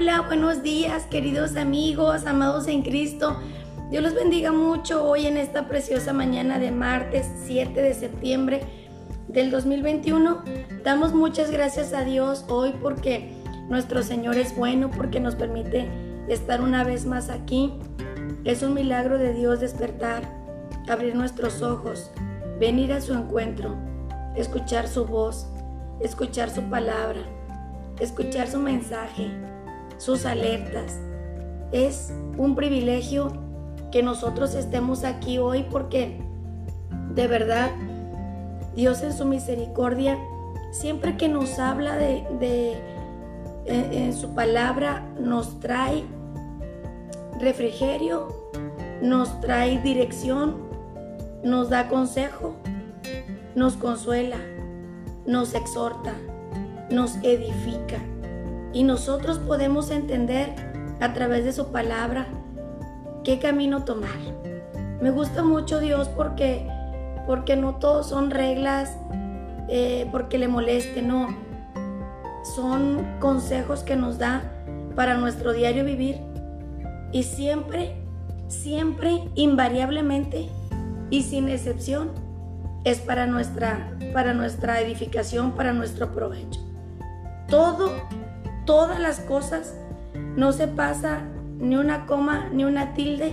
Hola, buenos días queridos amigos, amados en Cristo. Dios los bendiga mucho hoy en esta preciosa mañana de martes 7 de septiembre del 2021. Damos muchas gracias a Dios hoy porque nuestro Señor es bueno, porque nos permite estar una vez más aquí. Es un milagro de Dios despertar, abrir nuestros ojos, venir a su encuentro, escuchar su voz, escuchar su palabra, escuchar su mensaje sus alertas. Es un privilegio que nosotros estemos aquí hoy porque de verdad Dios en su misericordia, siempre que nos habla de, en su palabra, nos trae refrigerio, nos trae dirección, nos da consejo, nos consuela, nos exhorta, nos edifica. Y nosotros podemos entender a través de su palabra qué camino tomar. Me gusta mucho Dios porque, porque no todos son reglas eh, porque le moleste, no. Son consejos que nos da para nuestro diario vivir y siempre, siempre, invariablemente y sin excepción es para nuestra, para nuestra edificación, para nuestro provecho. Todo todas las cosas, no se pasa ni una coma ni una tilde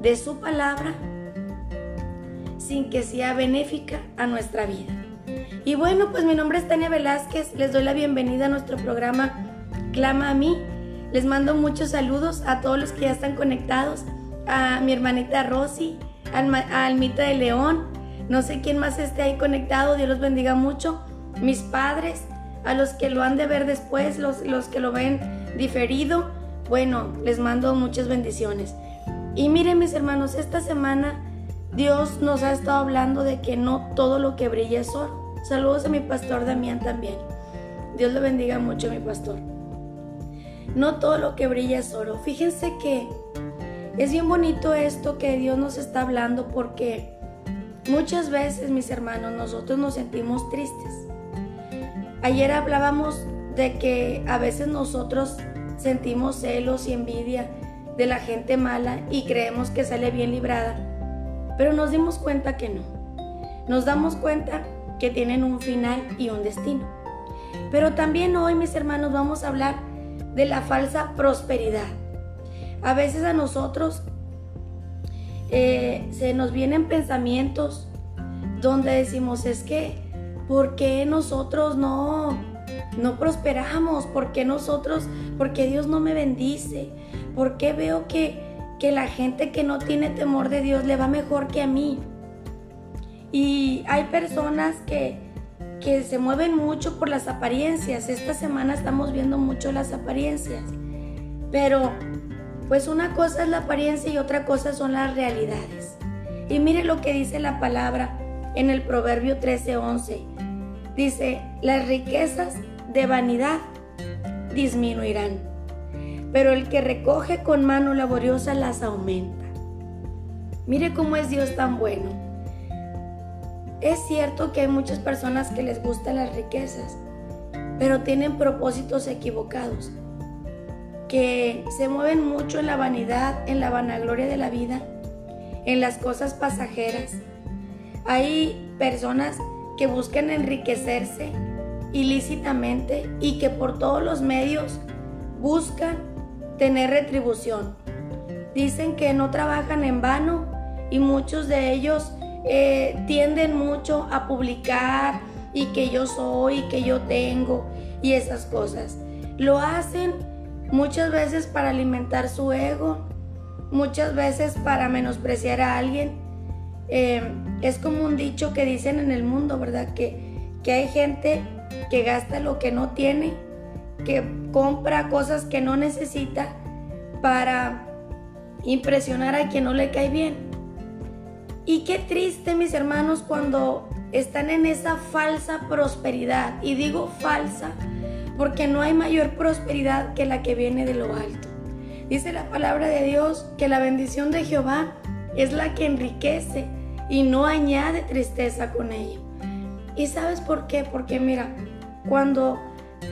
de su palabra sin que sea benéfica a nuestra vida. Y bueno, pues mi nombre es Tania Velázquez, les doy la bienvenida a nuestro programa Clama a mí. Les mando muchos saludos a todos los que ya están conectados, a mi hermanita Rosy, a Almita de León, no sé quién más esté ahí conectado, Dios los bendiga mucho, mis padres, a los que lo han de ver después, los, los que lo ven diferido, bueno, les mando muchas bendiciones. Y miren mis hermanos, esta semana Dios nos ha estado hablando de que no todo lo que brilla es oro. Saludos a mi pastor Damián también. Dios le bendiga mucho, mi pastor. No todo lo que brilla es oro. Fíjense que es bien bonito esto que Dios nos está hablando porque muchas veces, mis hermanos, nosotros nos sentimos tristes. Ayer hablábamos de que a veces nosotros sentimos celos y envidia de la gente mala y creemos que sale bien librada, pero nos dimos cuenta que no. Nos damos cuenta que tienen un final y un destino. Pero también hoy, mis hermanos, vamos a hablar de la falsa prosperidad. A veces a nosotros eh, se nos vienen pensamientos donde decimos es que ¿Por qué nosotros no, no prosperamos? ¿Por qué nosotros, por qué Dios no me bendice? ¿Por qué veo que, que la gente que no tiene temor de Dios le va mejor que a mí? Y hay personas que, que se mueven mucho por las apariencias. Esta semana estamos viendo mucho las apariencias. Pero pues una cosa es la apariencia y otra cosa son las realidades. Y mire lo que dice la palabra en el Proverbio 13:11. Dice, las riquezas de vanidad disminuirán, pero el que recoge con mano laboriosa las aumenta. Mire cómo es Dios tan bueno. Es cierto que hay muchas personas que les gustan las riquezas, pero tienen propósitos equivocados, que se mueven mucho en la vanidad, en la vanagloria de la vida, en las cosas pasajeras, hay personas que buscan enriquecerse ilícitamente y que por todos los medios buscan tener retribución. Dicen que no trabajan en vano y muchos de ellos eh, tienden mucho a publicar y que yo soy, que yo tengo y esas cosas. Lo hacen muchas veces para alimentar su ego, muchas veces para menospreciar a alguien eh, es como un dicho que dicen en el mundo, ¿verdad? Que, que hay gente que gasta lo que no tiene, que compra cosas que no necesita para impresionar a quien no le cae bien. Y qué triste, mis hermanos, cuando están en esa falsa prosperidad. Y digo falsa porque no hay mayor prosperidad que la que viene de lo alto. Dice la palabra de Dios que la bendición de Jehová es la que enriquece y no añade tristeza con ello. ¿Y sabes por qué? Porque mira, cuando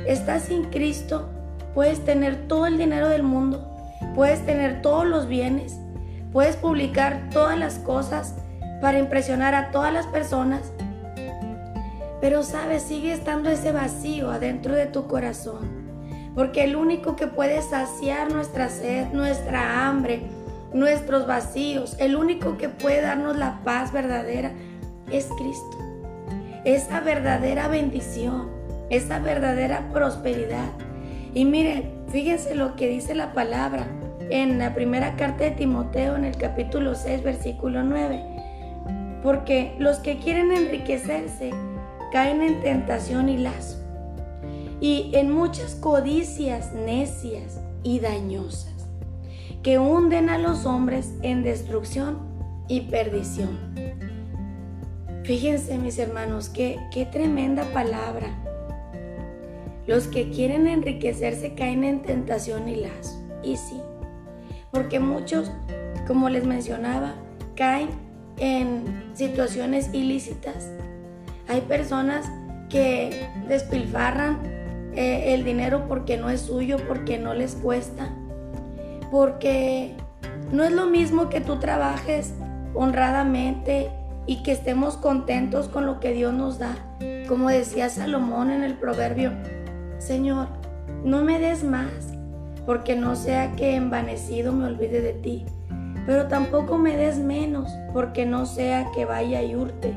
estás sin Cristo, puedes tener todo el dinero del mundo, puedes tener todos los bienes, puedes publicar todas las cosas para impresionar a todas las personas, pero sabes, sigue estando ese vacío adentro de tu corazón. Porque el único que puede saciar nuestra sed, nuestra hambre, nuestros vacíos, el único que puede darnos la paz verdadera es Cristo. Esa verdadera bendición, esa verdadera prosperidad. Y miren, fíjense lo que dice la palabra en la primera carta de Timoteo en el capítulo 6, versículo 9. Porque los que quieren enriquecerse caen en tentación y lazo y en muchas codicias necias y dañosas que hunden a los hombres en destrucción y perdición. Fíjense mis hermanos, qué, qué tremenda palabra. Los que quieren enriquecerse caen en tentación y lazo. Y sí, porque muchos, como les mencionaba, caen en situaciones ilícitas hay personas que despilfarran eh, el dinero porque no es suyo, porque no les cuesta, porque no es lo mismo que tú trabajes honradamente y que estemos contentos con lo que Dios nos da. Como decía Salomón en el proverbio, Señor, no me des más, porque no sea que envanecido me olvide de ti, pero tampoco me des menos, porque no sea que vaya y hurte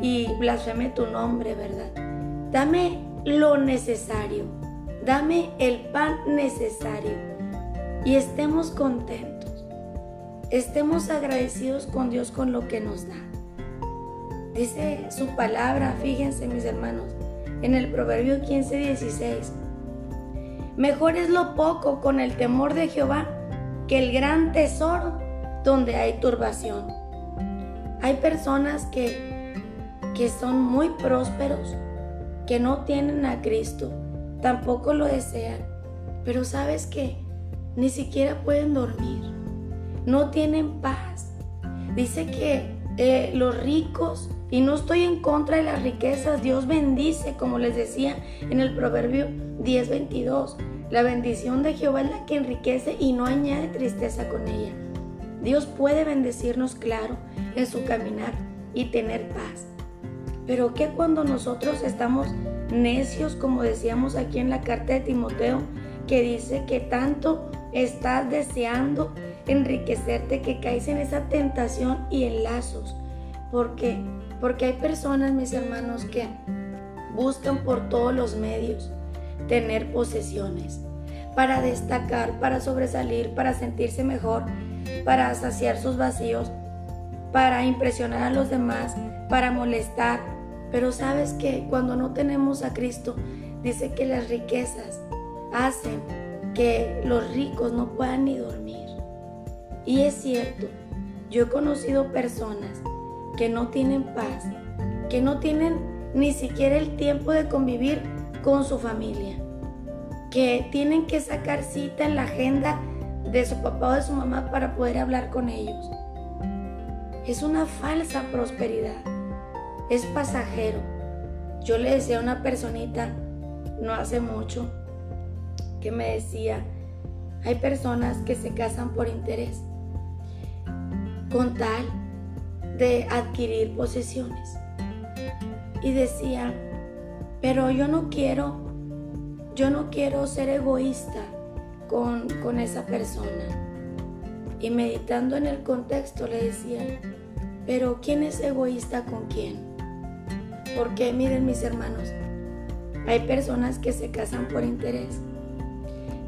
y blasfeme tu nombre, ¿verdad? Dame lo necesario, dame el pan necesario y estemos contentos, estemos agradecidos con Dios con lo que nos da. Dice su palabra, fíjense mis hermanos, en el Proverbio 15, 16. Mejor es lo poco con el temor de Jehová que el gran tesoro donde hay turbación. Hay personas que que son muy prósperos, que no tienen a Cristo, tampoco lo desean, pero sabes que ni siquiera pueden dormir, no tienen paz. Dice que eh, los ricos, y no estoy en contra de las riquezas, Dios bendice, como les decía en el Proverbio 10:22. La bendición de Jehová es la que enriquece y no añade tristeza con ella. Dios puede bendecirnos, claro, en su caminar y tener paz. Pero ¿qué cuando nosotros estamos necios, como decíamos aquí en la carta de Timoteo, que dice que tanto estás deseando enriquecerte que caes en esa tentación y en lazos? Porque porque hay personas, mis hermanos, que buscan por todos los medios tener posesiones para destacar, para sobresalir, para sentirse mejor, para saciar sus vacíos, para impresionar a los demás, para molestar, pero sabes que cuando no tenemos a Cristo, dice que las riquezas hacen que los ricos no puedan ni dormir. Y es cierto, yo he conocido personas que no tienen paz, que no tienen ni siquiera el tiempo de convivir con su familia, que tienen que sacar cita en la agenda de su papá o de su mamá para poder hablar con ellos. Es una falsa prosperidad es pasajero. Yo le decía a una personita no hace mucho que me decía, hay personas que se casan por interés, con tal de adquirir posesiones. Y decía, pero yo no quiero, yo no quiero ser egoísta con, con esa persona. Y meditando en el contexto le decía, pero ¿quién es egoísta con quién? Porque miren mis hermanos, hay personas que se casan por interés,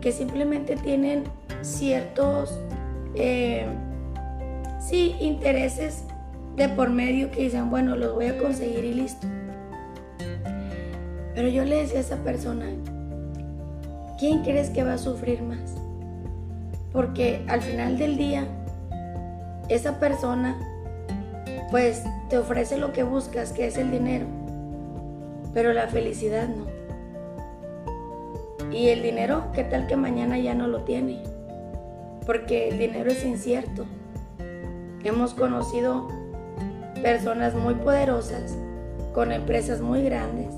que simplemente tienen ciertos, eh, sí, intereses de por medio que dicen, bueno, los voy a conseguir y listo. Pero yo le decía a esa persona, ¿quién crees que va a sufrir más? Porque al final del día, esa persona pues te ofrece lo que buscas, que es el dinero, pero la felicidad no. Y el dinero, ¿qué tal que mañana ya no lo tiene? Porque el dinero es incierto. Hemos conocido personas muy poderosas, con empresas muy grandes,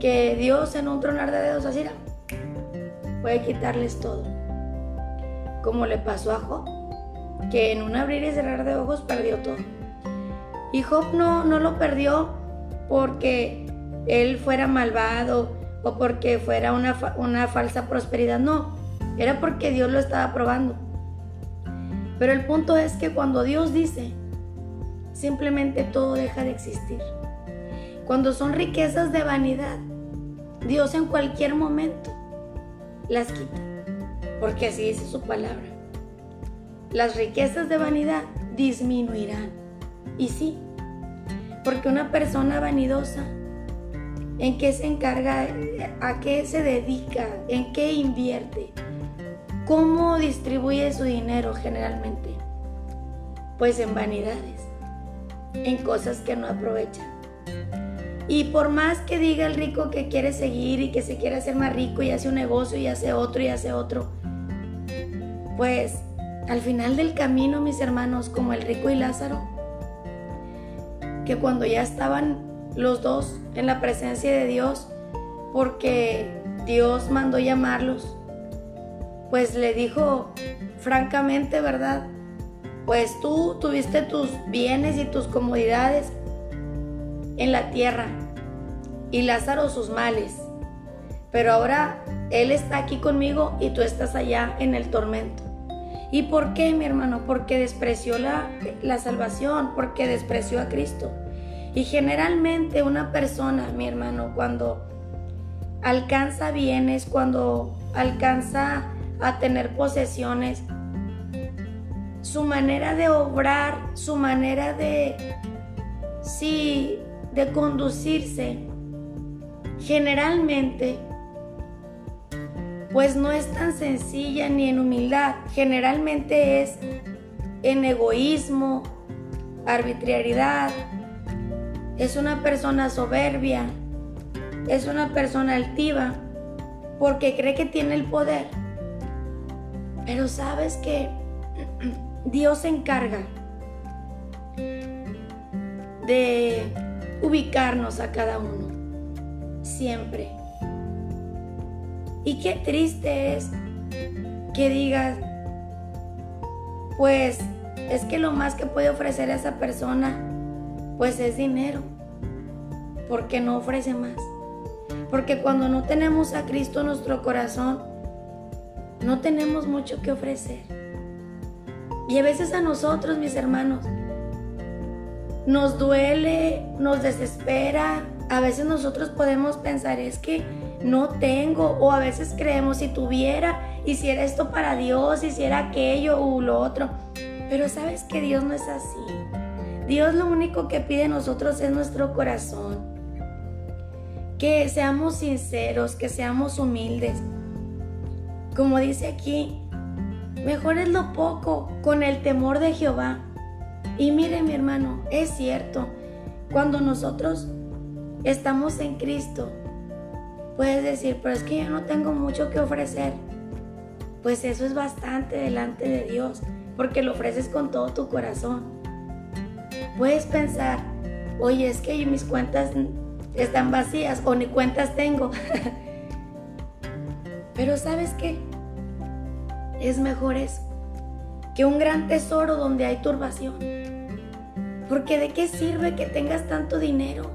que Dios en un tronar de dedos así, puede quitarles todo. Como le pasó a Job, que en un abrir y cerrar de ojos perdió todo. Y Job no, no lo perdió porque él fuera malvado o porque fuera una, una falsa prosperidad, no, era porque Dios lo estaba probando. Pero el punto es que cuando Dios dice, simplemente todo deja de existir. Cuando son riquezas de vanidad, Dios en cualquier momento las quita, porque así dice su palabra. Las riquezas de vanidad disminuirán. Y sí, porque una persona vanidosa, ¿en qué se encarga? ¿A qué se dedica? ¿En qué invierte? ¿Cómo distribuye su dinero generalmente? Pues en vanidades, en cosas que no aprovechan. Y por más que diga el rico que quiere seguir y que se quiere hacer más rico y hace un negocio y hace otro y hace otro, pues al final del camino, mis hermanos, como el rico y Lázaro, que cuando ya estaban los dos en la presencia de Dios, porque Dios mandó llamarlos, pues le dijo francamente, ¿verdad? Pues tú tuviste tus bienes y tus comodidades en la tierra y Lázaro sus males. Pero ahora Él está aquí conmigo y tú estás allá en el tormento. ¿Y por qué, mi hermano? Porque despreció la, la salvación, porque despreció a Cristo. Y generalmente una persona, mi hermano, cuando alcanza bienes, cuando alcanza a tener posesiones, su manera de obrar, su manera de, sí, de conducirse, generalmente, pues no es tan sencilla ni en humildad, generalmente es en egoísmo, arbitrariedad, es una persona soberbia, es una persona altiva, porque cree que tiene el poder. Pero sabes que Dios se encarga de ubicarnos a cada uno, siempre. Y qué triste es que digas, pues es que lo más que puede ofrecer a esa persona, pues es dinero, porque no ofrece más. Porque cuando no tenemos a Cristo en nuestro corazón, no tenemos mucho que ofrecer. Y a veces a nosotros, mis hermanos, nos duele, nos desespera. A veces nosotros podemos pensar, es que no tengo, o a veces creemos, si tuviera, hiciera esto para Dios, hiciera aquello o lo otro. Pero sabes que Dios no es así. Dios lo único que pide a nosotros es nuestro corazón. Que seamos sinceros, que seamos humildes, como dice aquí, mejor es lo poco con el temor de Jehová. Y mire mi hermano, es cierto, cuando nosotros estamos en Cristo, puedes decir, pero es que yo no tengo mucho que ofrecer. Pues eso es bastante delante de Dios, porque lo ofreces con todo tu corazón. Puedes pensar, oye, es que mis cuentas están vacías o ni cuentas tengo. Pero sabes qué? Es mejor eso que un gran tesoro donde hay turbación. Porque de qué sirve que tengas tanto dinero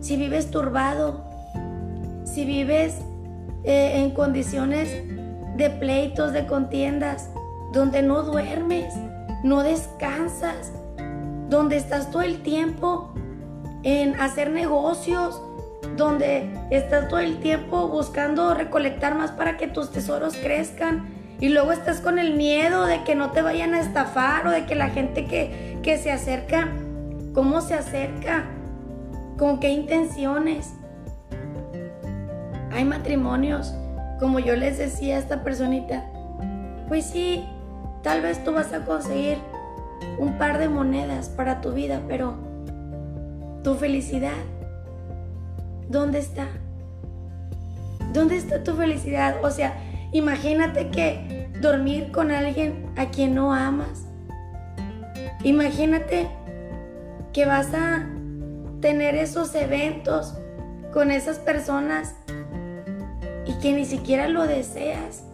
si vives turbado, si vives eh, en condiciones de pleitos, de contiendas, donde no duermes, no descansas, donde estás todo el tiempo en hacer negocios, donde estás todo el tiempo buscando recolectar más para que tus tesoros crezcan. Y luego estás con el miedo de que no te vayan a estafar o de que la gente que, que se acerca, ¿cómo se acerca? ¿Con qué intenciones? Hay matrimonios, como yo les decía a esta personita, pues sí, tal vez tú vas a conseguir un par de monedas para tu vida, pero tu felicidad ¿dónde está? ¿Dónde está tu felicidad? O sea, imagínate que dormir con alguien a quien no amas. Imagínate que vas a tener esos eventos con esas personas y que ni siquiera lo deseas.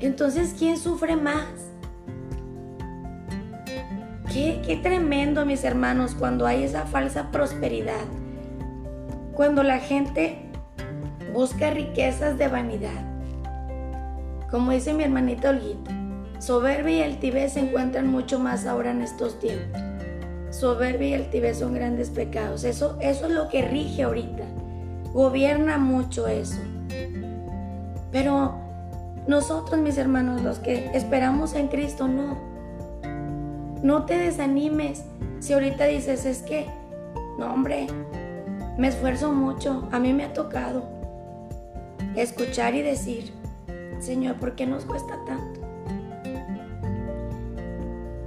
Entonces, ¿quién sufre más? Qué, tremendo, mis hermanos, cuando hay esa falsa prosperidad. Cuando la gente busca riquezas de vanidad. Como dice mi hermanita Olguita, soberbia y altivez se encuentran mucho más ahora en estos tiempos. Soberbia y altivez son grandes pecados. Eso, eso es lo que rige ahorita. Gobierna mucho eso. Pero nosotros, mis hermanos, los que esperamos en Cristo, no. No te desanimes si ahorita dices, es que, no, hombre, me esfuerzo mucho. A mí me ha tocado escuchar y decir, Señor, ¿por qué nos cuesta tanto?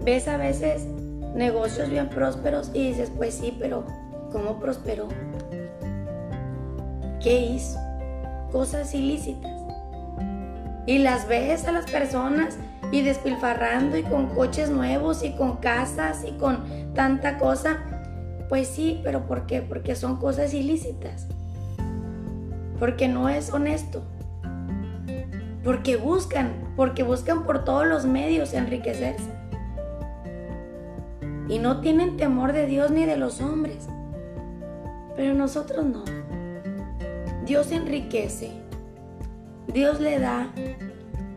Ves a veces negocios bien prósperos y dices, pues sí, pero ¿cómo prosperó? ¿Qué hizo? Cosas ilícitas. Y las ves a las personas y despilfarrando y con coches nuevos y con casas y con tanta cosa. Pues sí, pero ¿por qué? Porque son cosas ilícitas. Porque no es honesto. Porque buscan, porque buscan por todos los medios enriquecerse y no tienen temor de Dios ni de los hombres. Pero nosotros no. Dios enriquece. Dios le da.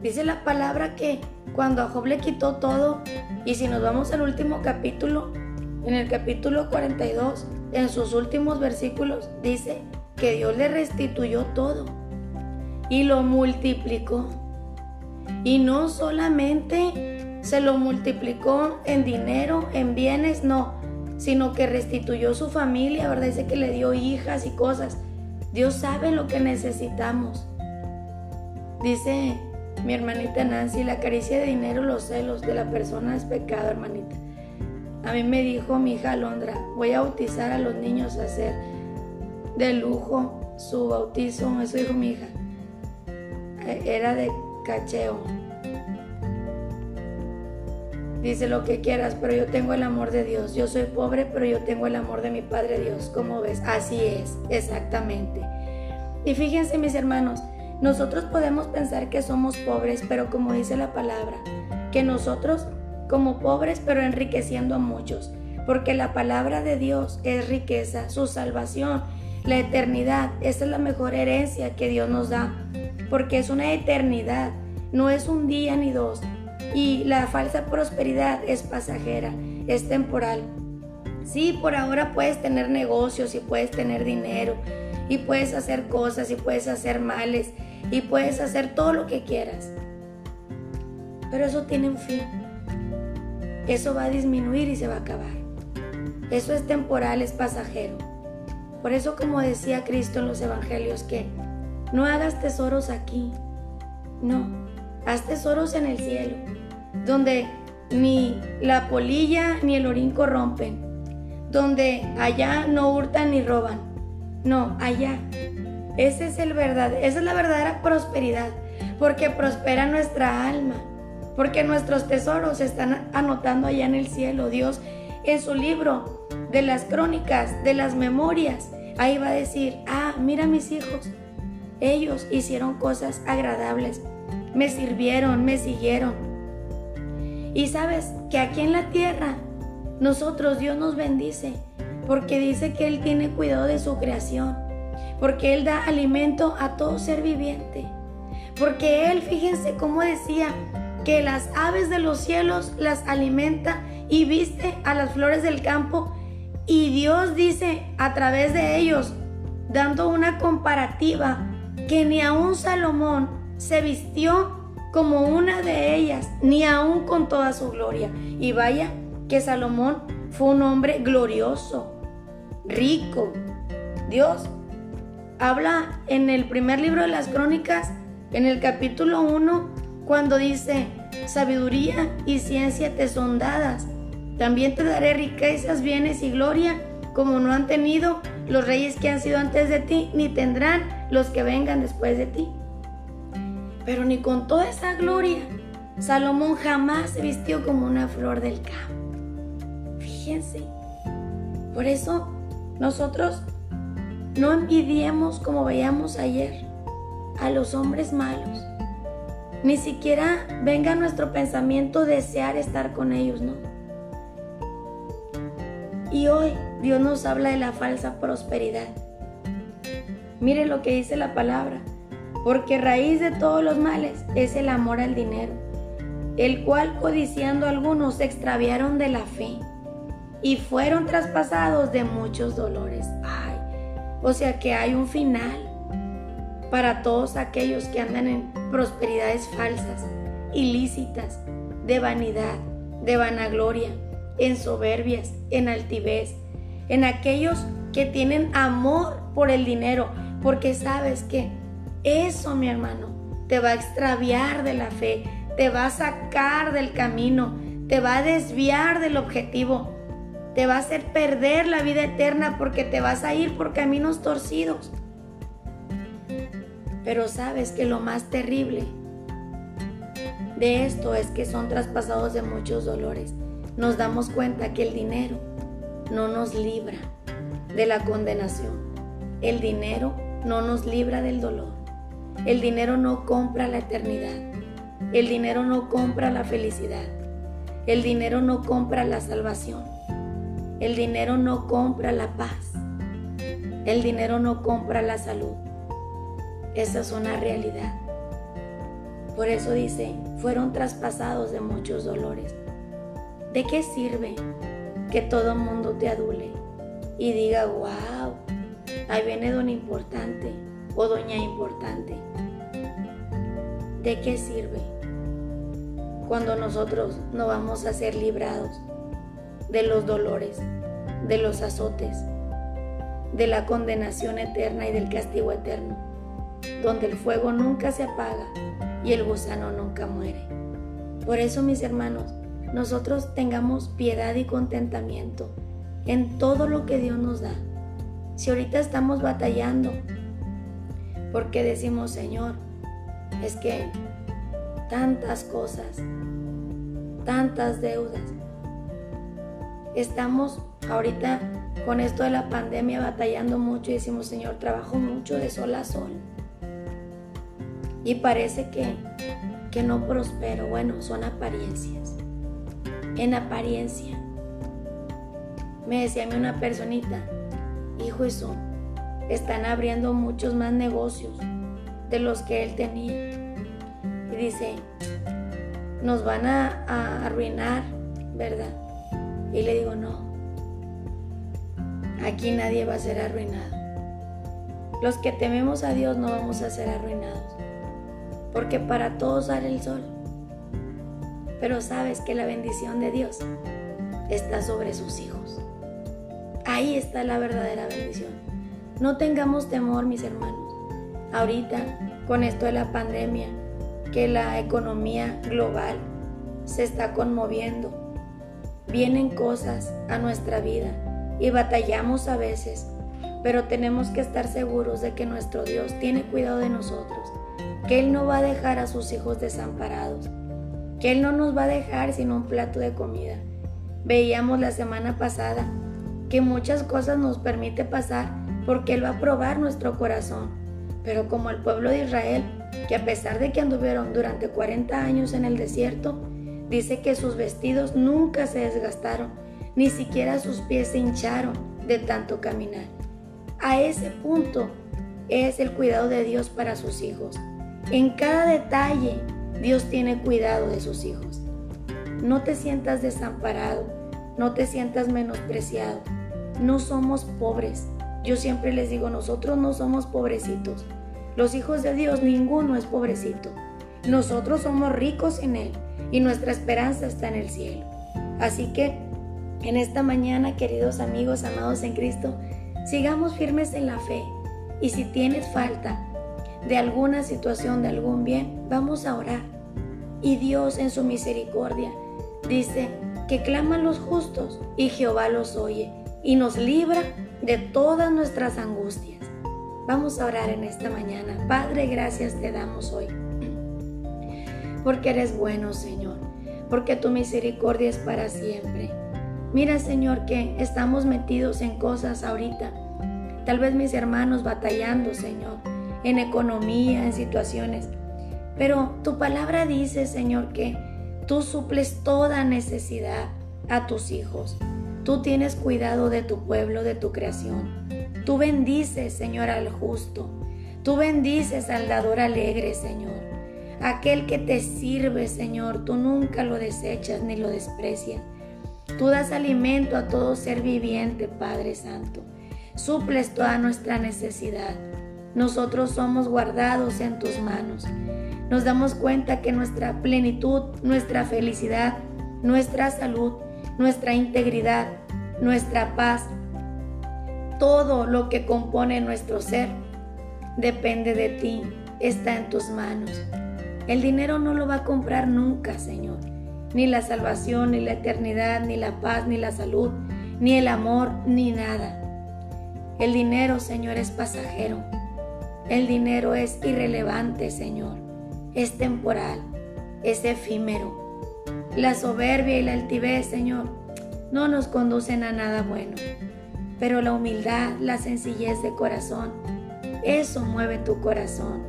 Dice la palabra que cuando a Job le quitó todo, y si nos vamos al último capítulo, en el capítulo 42, en sus últimos versículos, dice que Dios le restituyó todo y lo multiplicó. Y no solamente se lo multiplicó en dinero, en bienes, no, sino que restituyó su familia, ¿verdad? Dice que le dio hijas y cosas. Dios sabe lo que necesitamos. Dice mi hermanita Nancy, la caricia de dinero, los celos de la persona es pecado, hermanita. A mí me dijo mi hija Alondra, voy a bautizar a los niños a hacer de lujo su bautizo, eso dijo mi hija. Era de cacheo. Dice lo que quieras, pero yo tengo el amor de Dios. Yo soy pobre, pero yo tengo el amor de mi Padre Dios. ¿Cómo ves? Así es, exactamente. Y fíjense mis hermanos, nosotros podemos pensar que somos pobres, pero como dice la palabra, que nosotros como pobres, pero enriqueciendo a muchos. Porque la palabra de Dios es riqueza, su salvación, la eternidad. Esa es la mejor herencia que Dios nos da. Porque es una eternidad, no es un día ni dos, y la falsa prosperidad es pasajera, es temporal. Sí, por ahora puedes tener negocios y puedes tener dinero y puedes hacer cosas y puedes hacer males y puedes hacer todo lo que quieras. Pero eso tiene un fin. Eso va a disminuir y se va a acabar. Eso es temporal, es pasajero. Por eso como decía Cristo en los Evangelios que no hagas tesoros aquí. No, haz tesoros en el cielo donde ni la polilla ni el orín corrompen, donde allá no hurtan ni roban. No, allá. Ese es el verdad, esa es la verdadera prosperidad, porque prospera nuestra alma, porque nuestros tesoros se están anotando allá en el cielo. Dios en su libro de las crónicas, de las memorias, ahí va a decir, ah, mira mis hijos, ellos hicieron cosas agradables, me sirvieron, me siguieron, y sabes que aquí en la tierra, nosotros Dios nos bendice, porque dice que Él tiene cuidado de su creación, porque Él da alimento a todo ser viviente, porque Él, fíjense cómo decía, que las aves de los cielos las alimenta y viste a las flores del campo, y Dios dice a través de ellos, dando una comparativa, que ni aun Salomón se vistió como una de ellas, ni aún con toda su gloria. Y vaya que Salomón fue un hombre glorioso, rico. Dios habla en el primer libro de las crónicas, en el capítulo 1, cuando dice, sabiduría y ciencia te son dadas. También te daré riquezas, bienes y gloria, como no han tenido los reyes que han sido antes de ti, ni tendrán los que vengan después de ti. Pero ni con toda esa gloria, Salomón jamás se vistió como una flor del campo. Fíjense. Por eso nosotros no envidiemos como veíamos ayer a los hombres malos. Ni siquiera venga nuestro pensamiento desear estar con ellos, ¿no? Y hoy Dios nos habla de la falsa prosperidad. Miren lo que dice la palabra, porque raíz de todos los males es el amor al dinero, el cual codiciando algunos se extraviaron de la fe y fueron traspasados de muchos dolores. Ay, o sea que hay un final para todos aquellos que andan en prosperidades falsas, ilícitas, de vanidad, de vanagloria, en soberbias, en altivez, en aquellos que tienen amor por el dinero, porque sabes que eso, mi hermano, te va a extraviar de la fe, te va a sacar del camino, te va a desviar del objetivo, te va a hacer perder la vida eterna porque te vas a ir por caminos torcidos. Pero sabes que lo más terrible de esto es que son traspasados de muchos dolores. Nos damos cuenta que el dinero no nos libra de la condenación. El dinero no nos libra del dolor. El dinero no compra la eternidad. El dinero no compra la felicidad. El dinero no compra la salvación. El dinero no compra la paz. El dinero no compra la salud. Esa es una realidad. Por eso dice, fueron traspasados de muchos dolores. ¿De qué sirve que todo el mundo te adule y diga, wow, ahí viene don importante o doña importante? ¿De qué sirve cuando nosotros no vamos a ser librados de los dolores, de los azotes, de la condenación eterna y del castigo eterno? donde el fuego nunca se apaga y el gusano nunca muere. Por eso, mis hermanos, nosotros tengamos piedad y contentamiento en todo lo que Dios nos da. Si ahorita estamos batallando, porque decimos, Señor, es que tantas cosas, tantas deudas. Estamos ahorita con esto de la pandemia batallando mucho y decimos, Señor, trabajo mucho de sol a sol y parece que, que no prospero. Bueno, son apariencias. En apariencia. Me decía a mí una personita, hijo eso, están abriendo muchos más negocios de los que él tenía. Y dice, nos van a, a arruinar, ¿verdad? Y le digo, no, aquí nadie va a ser arruinado. Los que tememos a Dios no vamos a ser arruinados porque para todos sale el sol. Pero sabes que la bendición de Dios está sobre sus hijos. Ahí está la verdadera bendición. No tengamos temor, mis hermanos. Ahorita, con esto de la pandemia, que la economía global se está conmoviendo, vienen cosas a nuestra vida y batallamos a veces, pero tenemos que estar seguros de que nuestro Dios tiene cuidado de nosotros que Él no va a dejar a sus hijos desamparados, que Él no nos va a dejar sin un plato de comida. Veíamos la semana pasada que muchas cosas nos permite pasar porque Él va a probar nuestro corazón. Pero como el pueblo de Israel, que a pesar de que anduvieron durante 40 años en el desierto, dice que sus vestidos nunca se desgastaron, ni siquiera sus pies se hincharon de tanto caminar. A ese punto es el cuidado de Dios para sus hijos. En cada detalle Dios tiene cuidado de sus hijos. No te sientas desamparado, no te sientas menospreciado. No somos pobres. Yo siempre les digo, nosotros no somos pobrecitos. Los hijos de Dios, ninguno es pobrecito. Nosotros somos ricos en Él y nuestra esperanza está en el cielo. Así que en esta mañana, queridos amigos, amados en Cristo, sigamos firmes en la fe. Y si tienes falta, de alguna situación, de algún bien, vamos a orar. Y Dios en su misericordia dice que claman los justos y Jehová los oye y nos libra de todas nuestras angustias. Vamos a orar en esta mañana. Padre, gracias te damos hoy. Porque eres bueno, Señor. Porque tu misericordia es para siempre. Mira, Señor, que estamos metidos en cosas ahorita. Tal vez mis hermanos batallando, Señor en economía, en situaciones. Pero tu palabra dice, Señor, que tú suples toda necesidad a tus hijos. Tú tienes cuidado de tu pueblo, de tu creación. Tú bendices, Señor, al justo. Tú bendices al dador alegre, Señor. Aquel que te sirve, Señor, tú nunca lo desechas ni lo desprecias. Tú das alimento a todo ser viviente, Padre Santo. Suples toda nuestra necesidad. Nosotros somos guardados en tus manos. Nos damos cuenta que nuestra plenitud, nuestra felicidad, nuestra salud, nuestra integridad, nuestra paz, todo lo que compone nuestro ser, depende de ti, está en tus manos. El dinero no lo va a comprar nunca, Señor. Ni la salvación, ni la eternidad, ni la paz, ni la salud, ni el amor, ni nada. El dinero, Señor, es pasajero. El dinero es irrelevante, Señor. Es temporal, es efímero. La soberbia y la altivez, Señor, no nos conducen a nada bueno. Pero la humildad, la sencillez de corazón, eso mueve tu corazón.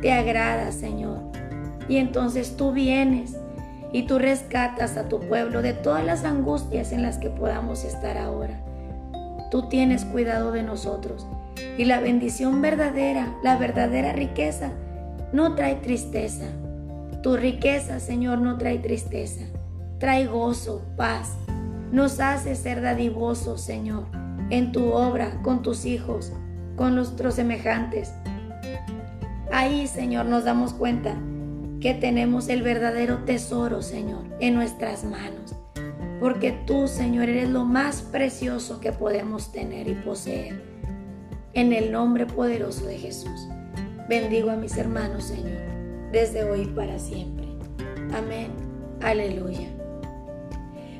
Te agrada, Señor. Y entonces tú vienes y tú rescatas a tu pueblo de todas las angustias en las que podamos estar ahora. Tú tienes cuidado de nosotros. Y la bendición verdadera, la verdadera riqueza, no trae tristeza, tu riqueza, Señor, no trae tristeza, trae gozo, paz. Nos hace ser dadivosos, Señor, en tu obra, con tus hijos, con nuestros semejantes. Ahí, Señor, nos damos cuenta que tenemos el verdadero tesoro, Señor, en nuestras manos. Porque tú, Señor, eres lo más precioso que podemos tener y poseer. En el nombre poderoso de Jesús. Bendigo a mis hermanos, Señor desde hoy para siempre. Amén. Aleluya.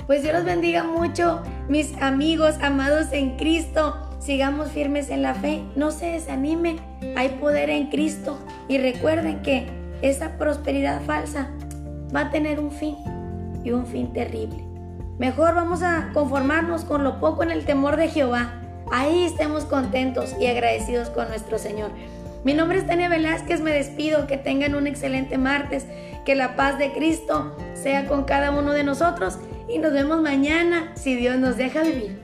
Pues Dios los bendiga mucho, mis amigos amados en Cristo. Sigamos firmes en la fe, no se desanimen, hay poder en Cristo y recuerden que esa prosperidad falsa va a tener un fin y un fin terrible. Mejor vamos a conformarnos con lo poco en el temor de Jehová. Ahí estemos contentos y agradecidos con nuestro Señor. Mi nombre es Tania Velázquez, me despido, que tengan un excelente martes, que la paz de Cristo sea con cada uno de nosotros y nos vemos mañana si Dios nos deja vivir.